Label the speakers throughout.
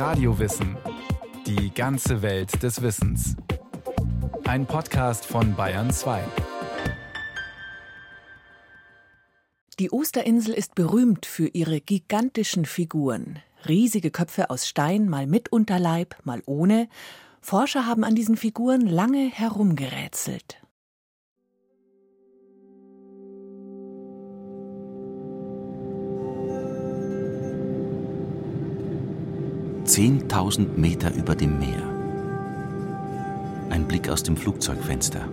Speaker 1: Radiowissen. Die ganze Welt des Wissens. Ein Podcast von Bayern 2.
Speaker 2: Die Osterinsel ist berühmt für ihre gigantischen Figuren. Riesige Köpfe aus Stein, mal mit Unterleib, mal ohne. Forscher haben an diesen Figuren lange herumgerätselt.
Speaker 3: Zehntausend Meter über dem Meer. Ein Blick aus dem Flugzeugfenster.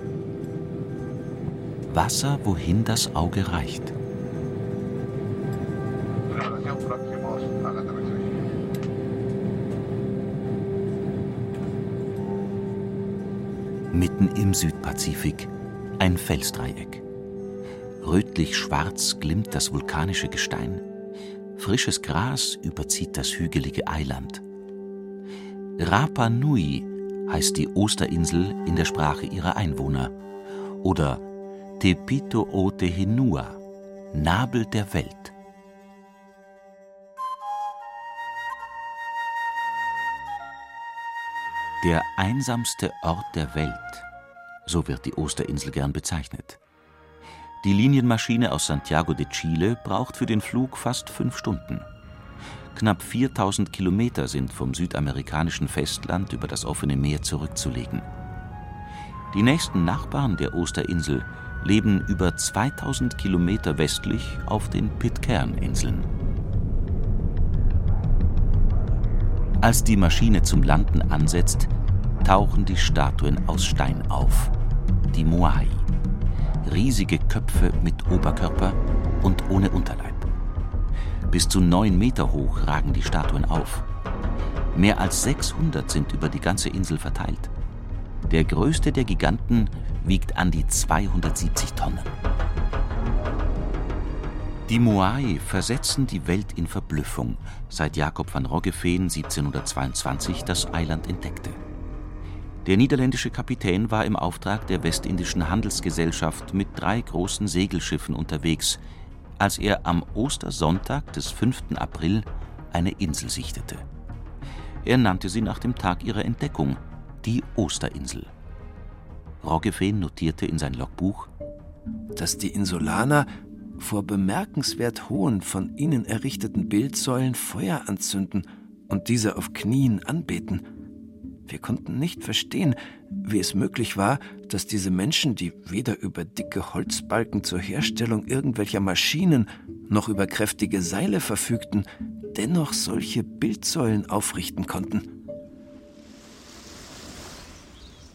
Speaker 3: Wasser, wohin das Auge reicht. Mitten im Südpazifik ein Felsdreieck. Rötlich-schwarz glimmt das vulkanische Gestein. Frisches Gras überzieht das hügelige Eiland. Rapa Nui heißt die Osterinsel in der Sprache ihrer Einwohner. Oder Tepito o Tehenua, Nabel der Welt. Der einsamste Ort der Welt, so wird die Osterinsel gern bezeichnet. Die Linienmaschine aus Santiago de Chile braucht für den Flug fast fünf Stunden. Knapp 4000 Kilometer sind vom südamerikanischen Festland über das offene Meer zurückzulegen. Die nächsten Nachbarn der Osterinsel leben über 2000 Kilometer westlich auf den Pitcairn-Inseln. Als die Maschine zum Landen ansetzt, tauchen die Statuen aus Stein auf, die Moai. Riesige Köpfe mit Oberkörper und ohne Unterleib. Bis zu neun Meter hoch ragen die Statuen auf. Mehr als 600 sind über die ganze Insel verteilt. Der größte der Giganten wiegt an die 270 Tonnen. Die Moai versetzen die Welt in Verblüffung, seit Jakob van Roggeveen 1722 das Eiland entdeckte. Der niederländische Kapitän war im Auftrag der Westindischen Handelsgesellschaft mit drei großen Segelschiffen unterwegs, als er am Ostersonntag des 5. April eine Insel sichtete. Er nannte sie nach dem Tag ihrer Entdeckung die Osterinsel. Roggeveen notierte in sein Logbuch,
Speaker 4: dass die Insulaner vor bemerkenswert hohen, von ihnen errichteten Bildsäulen Feuer anzünden und diese auf Knien anbeten. Wir konnten nicht verstehen, wie es möglich war, dass diese Menschen, die weder über dicke Holzbalken zur Herstellung irgendwelcher Maschinen noch über kräftige Seile verfügten, dennoch solche Bildsäulen aufrichten konnten.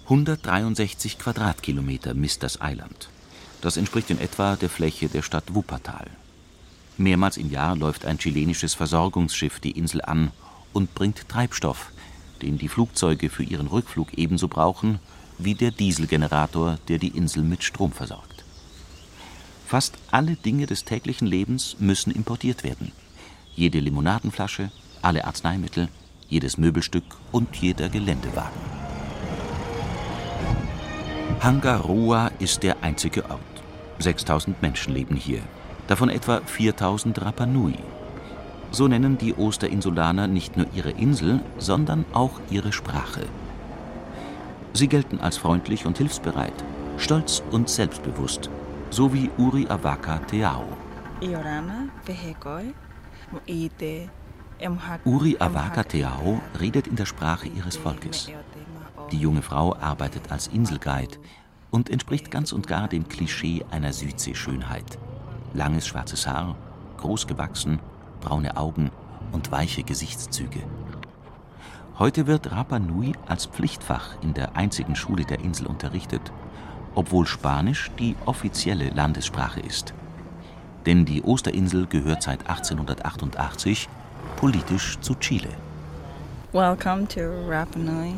Speaker 3: 163 Quadratkilometer misst das Eiland. Das entspricht in etwa der Fläche der Stadt Wuppertal. Mehrmals im Jahr läuft ein chilenisches Versorgungsschiff die Insel an und bringt Treibstoff, den die Flugzeuge für ihren Rückflug ebenso brauchen wie der Dieselgenerator, der die Insel mit Strom versorgt. Fast alle Dinge des täglichen Lebens müssen importiert werden. Jede Limonadenflasche, alle Arzneimittel, jedes Möbelstück und jeder Geländewagen. Hangaroa ist der einzige Ort. 6000 Menschen leben hier, davon etwa 4000 Rapa Nui. So nennen die Osterinsulaner nicht nur ihre Insel, sondern auch ihre Sprache. Sie gelten als freundlich und hilfsbereit, stolz und selbstbewusst, so wie Uri Awaka Teao. Uri Awaka Teao redet in der Sprache ihres Volkes. Die junge Frau arbeitet als Inselguide und entspricht ganz und gar dem Klischee einer Südseeschönheit. Langes schwarzes Haar, groß gewachsen, braune Augen und weiche Gesichtszüge. Heute wird Rapa Nui als Pflichtfach in der einzigen Schule der Insel unterrichtet, obwohl Spanisch die offizielle Landessprache ist. Denn die Osterinsel gehört seit 1888 politisch zu Chile.
Speaker 5: Welcome to Rapa Nui.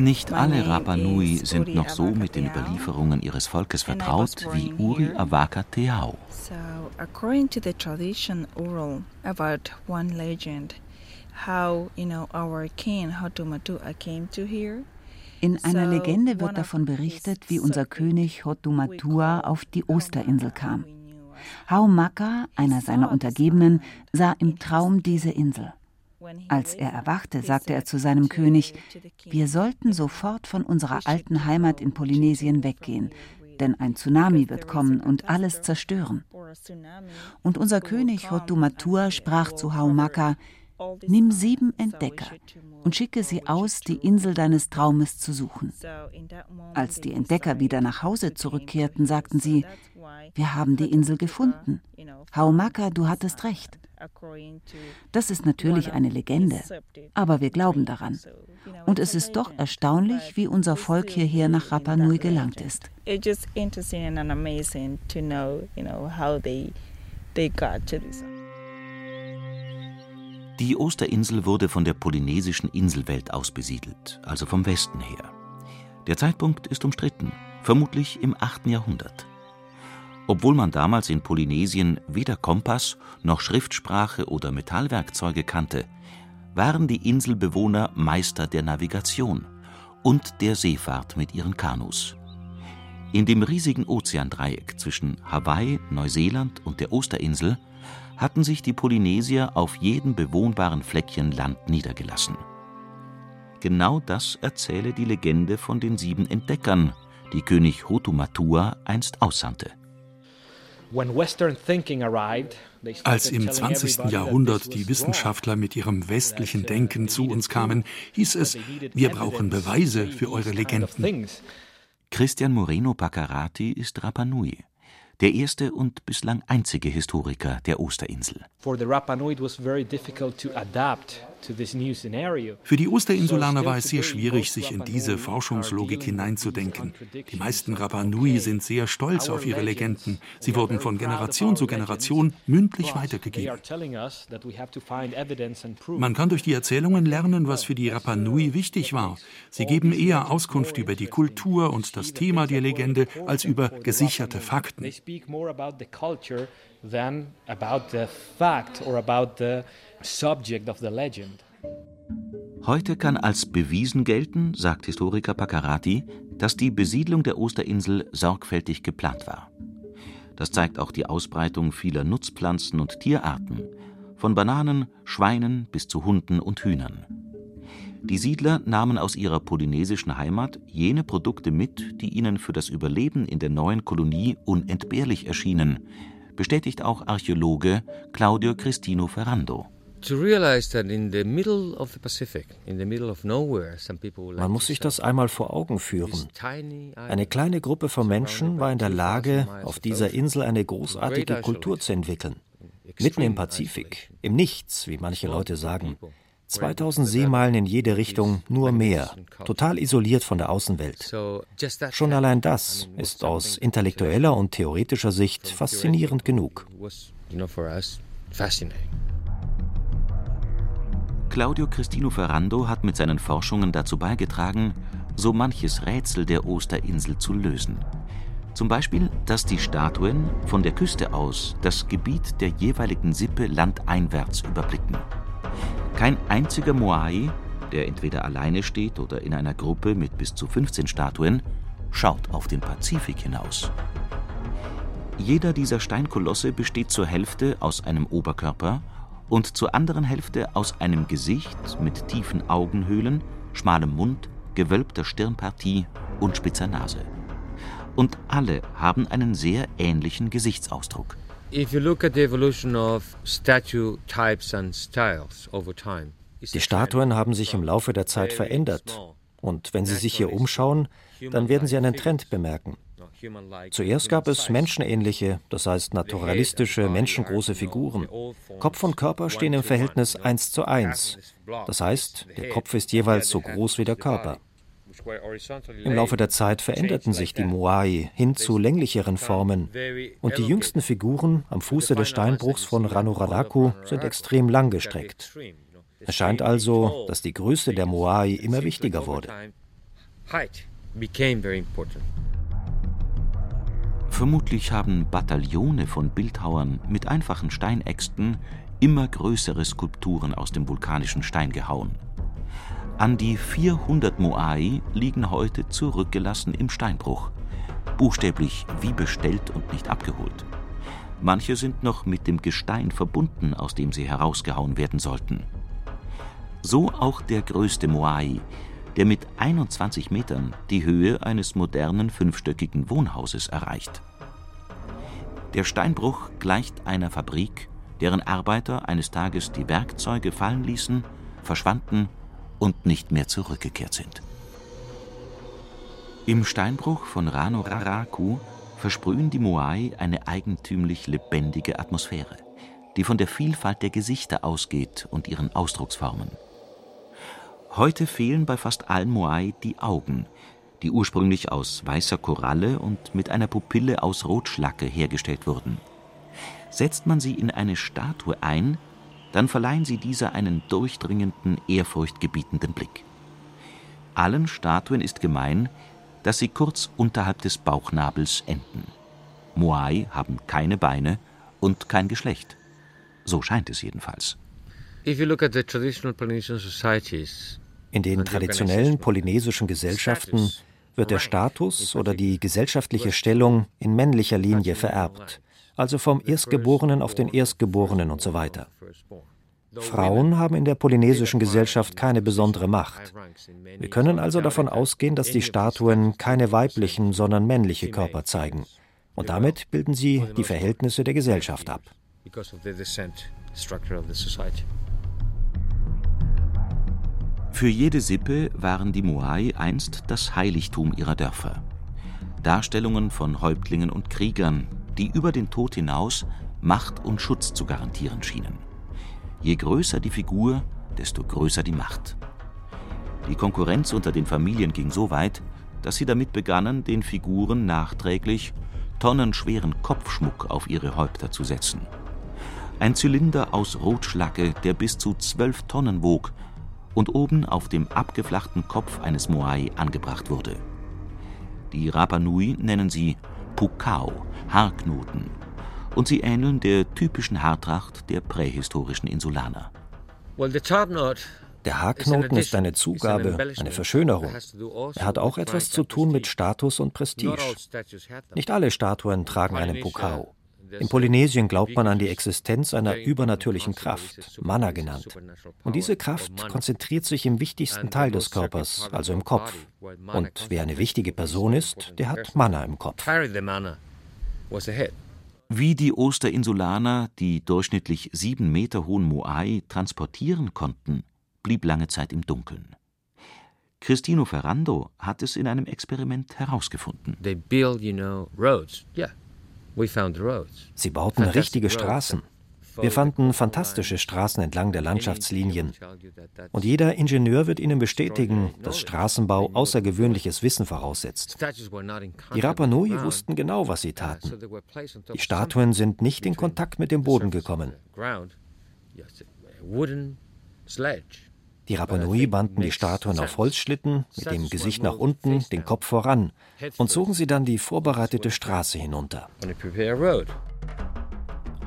Speaker 3: Nicht alle Rapa Nui sind noch so mit den Überlieferungen ihres Volkes vertraut wie Uri Awaka Teao.
Speaker 5: So, according to the tradition oral about one legend, how you know our king Hotumatua came to here.
Speaker 6: In einer Legende wird davon berichtet, wie unser König Hotumatua auf die Osterinsel kam. Haumaka, einer seiner Untergebenen, sah im Traum diese Insel. Als er erwachte, sagte er zu seinem König, wir sollten sofort von unserer alten Heimat in Polynesien weggehen, denn ein Tsunami wird kommen und alles zerstören. Und unser König Hotumatua sprach zu Haumaka, Nimm sieben Entdecker und schicke sie aus, die Insel deines Traumes zu suchen. Als die Entdecker wieder nach Hause zurückkehrten, sagten sie, wir haben die Insel gefunden. Haumaka, du hattest recht. Das ist natürlich eine Legende, aber wir glauben daran. Und es ist doch erstaunlich, wie unser Volk hierher nach Rapa Nui gelangt ist.
Speaker 3: Die Osterinsel wurde von der polynesischen Inselwelt aus besiedelt, also vom Westen her. Der Zeitpunkt ist umstritten, vermutlich im 8. Jahrhundert. Obwohl man damals in Polynesien weder Kompass noch Schriftsprache oder Metallwerkzeuge kannte, waren die Inselbewohner Meister der Navigation und der Seefahrt mit ihren Kanus. In dem riesigen Ozeandreieck zwischen Hawaii, Neuseeland und der Osterinsel hatten sich die Polynesier auf jedem bewohnbaren Fleckchen Land niedergelassen. Genau das erzähle die Legende von den sieben Entdeckern, die König Hotumatua einst aussandte.
Speaker 7: Als im 20. Jahrhundert die Wissenschaftler mit ihrem westlichen Denken zu uns kamen, hieß es, wir brauchen Beweise für eure Legenden.
Speaker 3: Christian Moreno Baccarati ist Rapanui der erste und bislang einzige Historiker der Osterinsel.
Speaker 7: Für die Osterinsulaner war es sehr schwierig, sich in diese Forschungslogik hineinzudenken. Die meisten Rapa Nui sind sehr stolz auf ihre Legenden. Sie wurden von Generation zu Generation mündlich weitergegeben. Man kann durch die Erzählungen lernen, was für die Rapa Nui wichtig war. Sie geben eher Auskunft über die Kultur und das Thema der Legende als über gesicherte Fakten than about the fact or about the
Speaker 3: subject of the legend. Heute kann als bewiesen gelten, sagt Historiker Paccarati, dass die Besiedlung der Osterinsel sorgfältig geplant war. Das zeigt auch die Ausbreitung vieler Nutzpflanzen und Tierarten, von Bananen, Schweinen bis zu Hunden und Hühnern. Die Siedler nahmen aus ihrer polynesischen Heimat jene Produkte mit, die ihnen für das Überleben in der neuen Kolonie unentbehrlich erschienen, bestätigt auch Archäologe Claudio Cristino Ferrando.
Speaker 8: Man muss sich das einmal vor Augen führen. Eine kleine Gruppe von Menschen war in der Lage, auf dieser Insel eine großartige Kultur zu entwickeln. Mitten im Pazifik, im Nichts, wie manche Leute sagen. 2000 Seemeilen in jede Richtung, nur Meer, total isoliert von der Außenwelt. Schon allein das ist aus intellektueller und theoretischer Sicht faszinierend genug.
Speaker 3: Claudio Cristino Ferrando hat mit seinen Forschungen dazu beigetragen, so manches Rätsel der Osterinsel zu lösen. Zum Beispiel, dass die Statuen von der Küste aus das Gebiet der jeweiligen Sippe landeinwärts überblicken. Kein einziger Moai, der entweder alleine steht oder in einer Gruppe mit bis zu 15 Statuen, schaut auf den Pazifik hinaus. Jeder dieser Steinkolosse besteht zur Hälfte aus einem Oberkörper und zur anderen Hälfte aus einem Gesicht mit tiefen Augenhöhlen, schmalem Mund, gewölbter Stirnpartie und spitzer Nase. Und alle haben einen sehr ähnlichen Gesichtsausdruck. Die
Speaker 8: Statuen haben sich im Laufe der Zeit verändert. Und wenn Sie sich hier umschauen, dann werden Sie einen Trend bemerken. Zuerst gab es menschenähnliche, das heißt naturalistische, menschengroße Figuren. Kopf und Körper stehen im Verhältnis 1 zu 1. Das heißt, der Kopf ist jeweils so groß wie der Körper. Im Laufe der Zeit veränderten sich die Moai hin zu länglicheren Formen und die jüngsten Figuren am Fuße des Steinbruchs von Ranuraraku sind extrem langgestreckt. Es scheint also, dass die Größe der Moai immer wichtiger wurde.
Speaker 3: Vermutlich haben Bataillone von Bildhauern mit einfachen Steinäxten immer größere Skulpturen aus dem vulkanischen Stein gehauen. An die 400 Moai liegen heute zurückgelassen im Steinbruch, buchstäblich wie bestellt und nicht abgeholt. Manche sind noch mit dem Gestein verbunden, aus dem sie herausgehauen werden sollten. So auch der größte Moai, der mit 21 Metern die Höhe eines modernen fünfstöckigen Wohnhauses erreicht. Der Steinbruch gleicht einer Fabrik, deren Arbeiter eines Tages die Werkzeuge fallen ließen, verschwanden und nicht mehr zurückgekehrt sind. Im Steinbruch von Rano Raraku versprühen die Moai eine eigentümlich lebendige Atmosphäre, die von der Vielfalt der Gesichter ausgeht und ihren Ausdrucksformen. Heute fehlen bei fast allen Moai die Augen, die ursprünglich aus weißer Koralle und mit einer Pupille aus Rotschlacke hergestellt wurden. Setzt man sie in eine Statue ein, dann verleihen sie dieser einen durchdringenden, ehrfurchtgebietenden Blick. Allen Statuen ist gemein, dass sie kurz unterhalb des Bauchnabels enden. Moai haben keine Beine und kein Geschlecht. So scheint es jedenfalls.
Speaker 8: In den traditionellen polynesischen Gesellschaften wird der Status oder die gesellschaftliche Stellung in männlicher Linie vererbt, also vom Erstgeborenen auf den Erstgeborenen und so weiter. Frauen haben in der polynesischen Gesellschaft keine besondere Macht. Wir können also davon ausgehen, dass die Statuen keine weiblichen, sondern männliche Körper zeigen. Und damit bilden sie die Verhältnisse der Gesellschaft ab.
Speaker 3: Für jede Sippe waren die Moai einst das Heiligtum ihrer Dörfer. Darstellungen von Häuptlingen und Kriegern, die über den Tod hinaus Macht und Schutz zu garantieren schienen. Je größer die Figur, desto größer die Macht. Die Konkurrenz unter den Familien ging so weit, dass sie damit begannen, den Figuren nachträglich tonnenschweren Kopfschmuck auf ihre Häupter zu setzen. Ein Zylinder aus Rotschlacke, der bis zu zwölf Tonnen wog und oben auf dem abgeflachten Kopf eines Moai angebracht wurde. Die Rapa Nui nennen sie Pukao, Haarknoten, und sie ähneln der typischen Haartracht der prähistorischen Insulaner.
Speaker 8: Der Haarknoten ist eine Zugabe, eine Verschönerung. Er hat auch etwas zu tun mit Status und Prestige. Nicht alle Statuen tragen einen Pukao. In Polynesien glaubt man an die Existenz einer übernatürlichen Kraft, Mana genannt. Und diese Kraft konzentriert sich im wichtigsten Teil des Körpers, also im Kopf. Und wer eine wichtige Person ist, der hat Mana im Kopf.
Speaker 3: Wie die Osterinsulaner die durchschnittlich sieben Meter hohen Moai transportieren konnten, blieb lange Zeit im Dunkeln. Cristino Ferrando hat es in einem Experiment herausgefunden.
Speaker 8: Sie bauten richtige Straßen. Wir fanden fantastische Straßen entlang der Landschaftslinien. Und jeder Ingenieur wird Ihnen bestätigen, dass Straßenbau außergewöhnliches Wissen voraussetzt. Die Rapa Nui wussten genau, was sie taten. Die Statuen sind nicht in Kontakt mit dem Boden gekommen. Die Rapa Nui banden die Statuen auf Holzschlitten, mit dem Gesicht nach unten, den Kopf voran und zogen sie dann die vorbereitete Straße hinunter.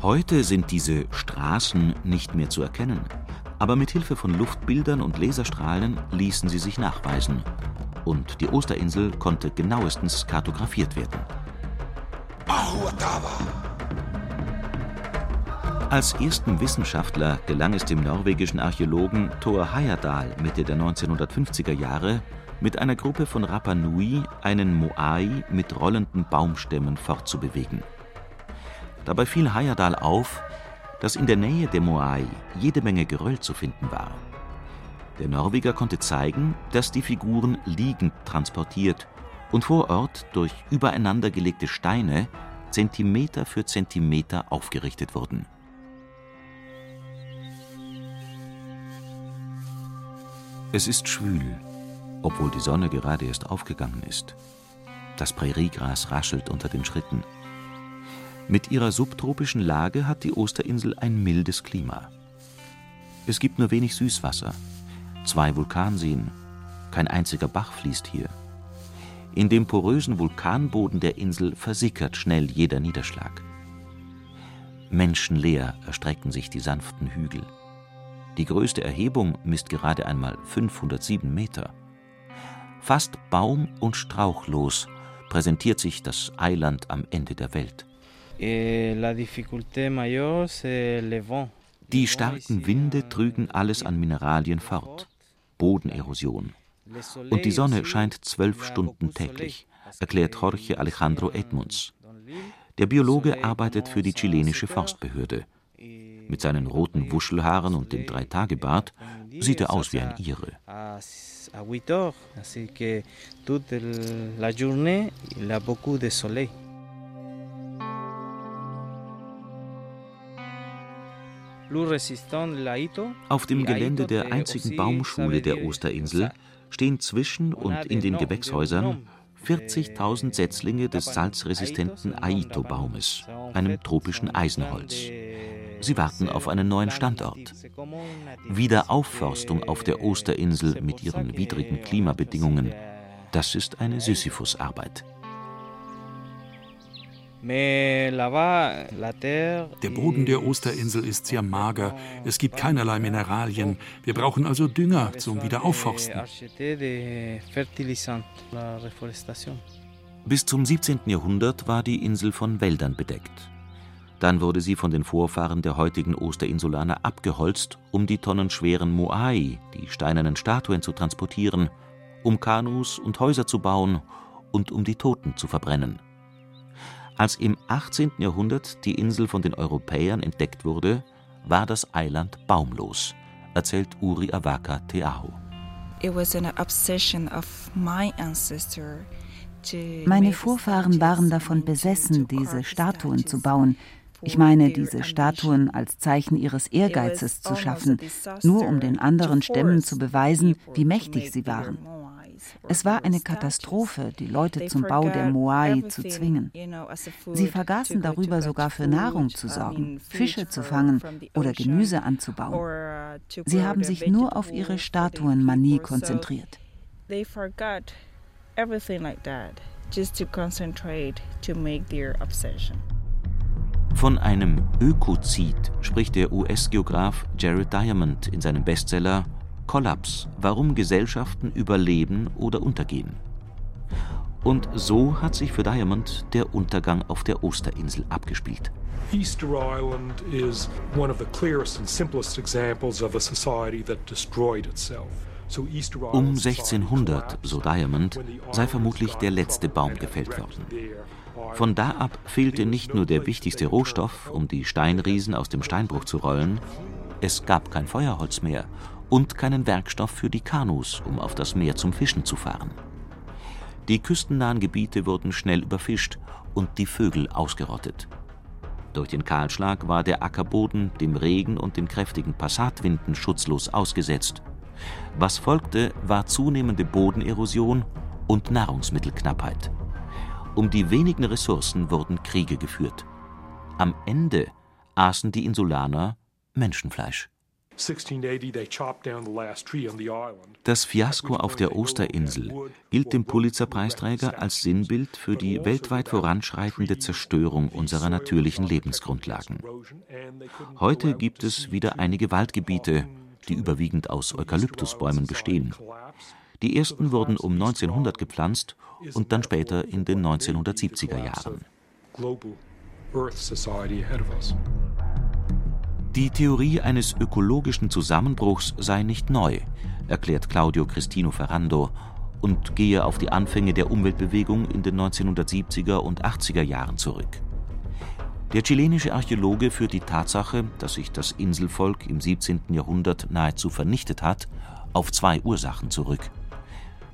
Speaker 3: Heute sind diese Straßen nicht mehr zu erkennen, aber mit Hilfe von Luftbildern und Laserstrahlen ließen sie sich nachweisen und die Osterinsel konnte genauestens kartografiert werden. Als ersten Wissenschaftler gelang es dem norwegischen Archäologen Thor Heyerdahl Mitte der 1950er Jahre, mit einer Gruppe von Rapa Nui einen Moai mit rollenden Baumstämmen fortzubewegen. Dabei fiel Heyerdahl auf, dass in der Nähe der Moai jede Menge Geröll zu finden war. Der Norweger konnte zeigen, dass die Figuren liegend transportiert und vor Ort durch übereinander gelegte Steine Zentimeter für Zentimeter aufgerichtet wurden. Es ist schwül, obwohl die Sonne gerade erst aufgegangen ist. Das Präriegras raschelt unter den Schritten. Mit ihrer subtropischen Lage hat die Osterinsel ein mildes Klima. Es gibt nur wenig Süßwasser, zwei Vulkanseen, kein einziger Bach fließt hier. In dem porösen Vulkanboden der Insel versickert schnell jeder Niederschlag. Menschenleer erstrecken sich die sanften Hügel. Die größte Erhebung misst gerade einmal 507 Meter. Fast baum- und strauchlos präsentiert sich das Eiland am Ende der Welt.
Speaker 9: Eh.
Speaker 3: Die starken Winde trügen alles an Mineralien fort. Bodenerosion. Und die Sonne scheint zwölf Stunden täglich, erklärt Jorge Alejandro Edmunds. Der Biologe arbeitet für die chilenische Forstbehörde. Mit seinen roten Wuschelhaaren und dem Dreitagebart sieht er aus wie ein Ire. Auf dem Gelände der einzigen Baumschule der Osterinsel stehen zwischen und in den Gewächshäusern 40.000 Setzlinge des salzresistenten Aito-Baumes, einem tropischen Eisenholz. Sie warten auf einen neuen Standort. Wiederaufforstung auf der Osterinsel mit ihren widrigen Klimabedingungen, das ist eine Sisyphus-Arbeit.
Speaker 7: Der Boden der Osterinsel ist sehr mager. Es gibt keinerlei Mineralien. Wir brauchen also Dünger zum Wiederaufforsten.
Speaker 3: Bis zum 17. Jahrhundert war die Insel von Wäldern bedeckt. Dann wurde sie von den Vorfahren der heutigen Osterinsulaner abgeholzt, um die tonnenschweren Moai, die steinernen Statuen, zu transportieren, um Kanus und Häuser zu bauen und um die Toten zu verbrennen. Als im 18. Jahrhundert die Insel von den Europäern entdeckt wurde, war das Eiland baumlos, erzählt Uri Awaka Teaho.
Speaker 6: Meine Vorfahren waren davon besessen, diese Statuen zu bauen. Ich meine, diese Statuen als Zeichen ihres Ehrgeizes zu schaffen, nur um den anderen Stämmen zu beweisen, wie mächtig sie waren. Es war eine Katastrophe, die Leute zum Bau der Moai zu zwingen. Sie vergaßen darüber sogar für Nahrung zu sorgen, Fische zu fangen oder Gemüse anzubauen. Sie haben sich nur auf ihre Statuenmanie konzentriert.
Speaker 3: Von einem Ökozid spricht der US-Geograf Jared Diamond in seinem Bestseller Kollaps, warum Gesellschaften überleben oder untergehen. Und so hat sich für Diamond der Untergang auf der Osterinsel abgespielt. Easter Island is one of the clearest and simplest examples of a society that destroyed itself. Um 1600, so Diamond, sei vermutlich der letzte Baum gefällt worden. Von da ab fehlte nicht nur der wichtigste Rohstoff, um die Steinriesen aus dem Steinbruch zu rollen, es gab kein Feuerholz mehr und keinen Werkstoff für die Kanus, um auf das Meer zum Fischen zu fahren. Die küstennahen Gebiete wurden schnell überfischt und die Vögel ausgerottet. Durch den Kahlschlag war der Ackerboden dem Regen und den kräftigen Passatwinden schutzlos ausgesetzt. Was folgte, war zunehmende Bodenerosion und Nahrungsmittelknappheit. Um die wenigen Ressourcen wurden Kriege geführt. Am Ende aßen die Insulaner Menschenfleisch. Das Fiasko auf der Osterinsel gilt dem Pulitzerpreisträger als Sinnbild für die weltweit voranschreitende Zerstörung unserer natürlichen Lebensgrundlagen. Heute gibt es wieder einige Waldgebiete, die überwiegend aus Eukalyptusbäumen bestehen. Die ersten wurden um 1900 gepflanzt und dann später in den 1970er Jahren. Die Theorie eines ökologischen Zusammenbruchs sei nicht neu, erklärt Claudio Cristino Ferrando und gehe auf die Anfänge der Umweltbewegung in den 1970er und 80er Jahren zurück. Der chilenische Archäologe führt die Tatsache, dass sich das Inselvolk im 17. Jahrhundert nahezu vernichtet hat, auf zwei Ursachen zurück.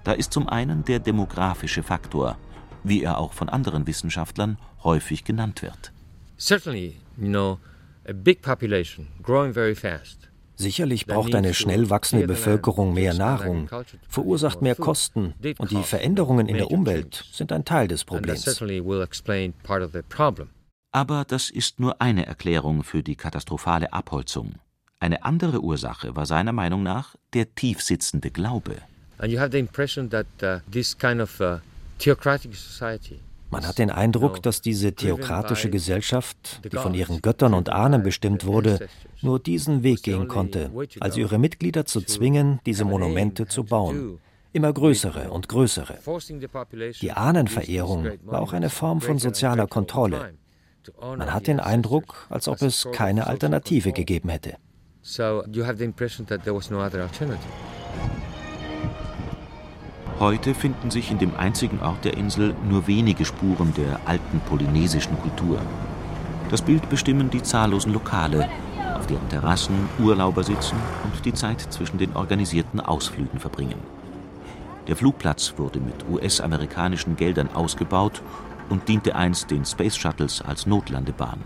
Speaker 3: Da ist zum einen der demografische Faktor, wie er auch von anderen Wissenschaftlern häufig genannt wird.
Speaker 9: Certainly, you know, a big population growing very fast.
Speaker 8: Sicherlich braucht eine schnell wachsende Bevölkerung mehr Nahrung, verursacht mehr Kosten und die Veränderungen in der Umwelt sind ein Teil des Problems.
Speaker 3: Aber das ist nur eine Erklärung für die katastrophale Abholzung. Eine andere Ursache war seiner Meinung nach der tiefsitzende Glaube. And you have the impression that uh, this kind of uh,
Speaker 8: theocratic society man hat den Eindruck, dass diese theokratische Gesellschaft, die von ihren Göttern und Ahnen bestimmt wurde, nur diesen Weg gehen konnte, also ihre Mitglieder zu zwingen, diese Monumente zu bauen. Immer größere und größere. Die Ahnenverehrung war auch eine Form von sozialer Kontrolle. Man hat den Eindruck, als ob es keine Alternative gegeben hätte.
Speaker 9: So you have the impression that there was no other alternative.
Speaker 3: Heute finden sich in dem einzigen Ort der Insel nur wenige Spuren der alten polynesischen Kultur. Das Bild bestimmen die zahllosen Lokale, auf deren Terrassen Urlauber sitzen und die Zeit zwischen den organisierten Ausflügen verbringen. Der Flugplatz wurde mit US-amerikanischen Geldern ausgebaut und diente einst den Space Shuttles als Notlandebahn.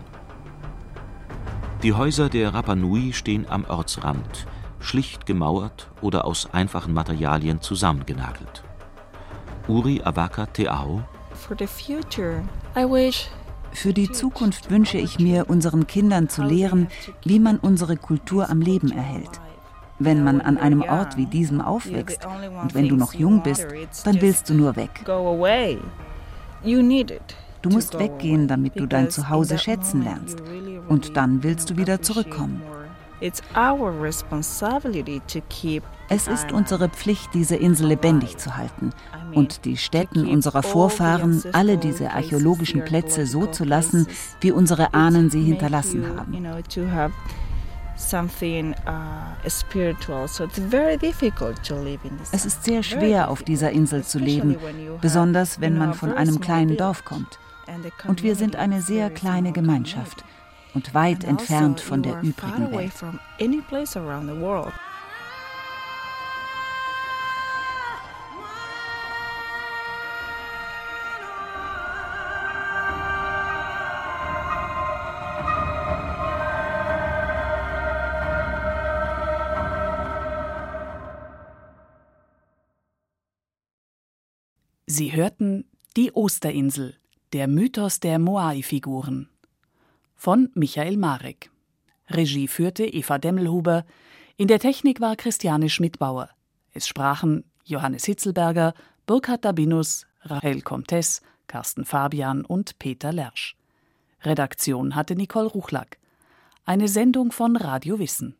Speaker 3: Die Häuser der Rapa Nui stehen am Ortsrand, schlicht gemauert oder aus einfachen Materialien zusammengenagelt. Uri Awaka Teao
Speaker 6: für die Zukunft wünsche ich mir, unseren Kindern zu lehren, wie man unsere Kultur am Leben erhält. Wenn man an einem Ort wie diesem aufwächst und wenn du noch jung bist, dann willst du nur weg. Du musst weggehen, damit du dein Zuhause schätzen lernst. Und dann willst du wieder zurückkommen. Es ist unsere Pflicht, diese Insel lebendig zu halten und die Stätten unserer Vorfahren, alle diese archäologischen Plätze so zu lassen, wie unsere Ahnen sie hinterlassen haben. Es ist sehr schwer, auf dieser Insel zu leben, besonders wenn man von einem kleinen Dorf kommt. Und wir sind eine sehr kleine Gemeinschaft und weit also entfernt von der übrigen Welt.
Speaker 2: Sie hörten Die Osterinsel, der Mythos der Moai-Figuren von Michael Marek. Regie führte Eva Demmelhuber, in der Technik war Christiane Schmidbauer. Es sprachen Johannes Hitzelberger, Burkhard Dabinus, Rahel Comtes, Carsten Fabian und Peter Lersch. Redaktion hatte Nicole Ruchlack. Eine Sendung von Radio Wissen.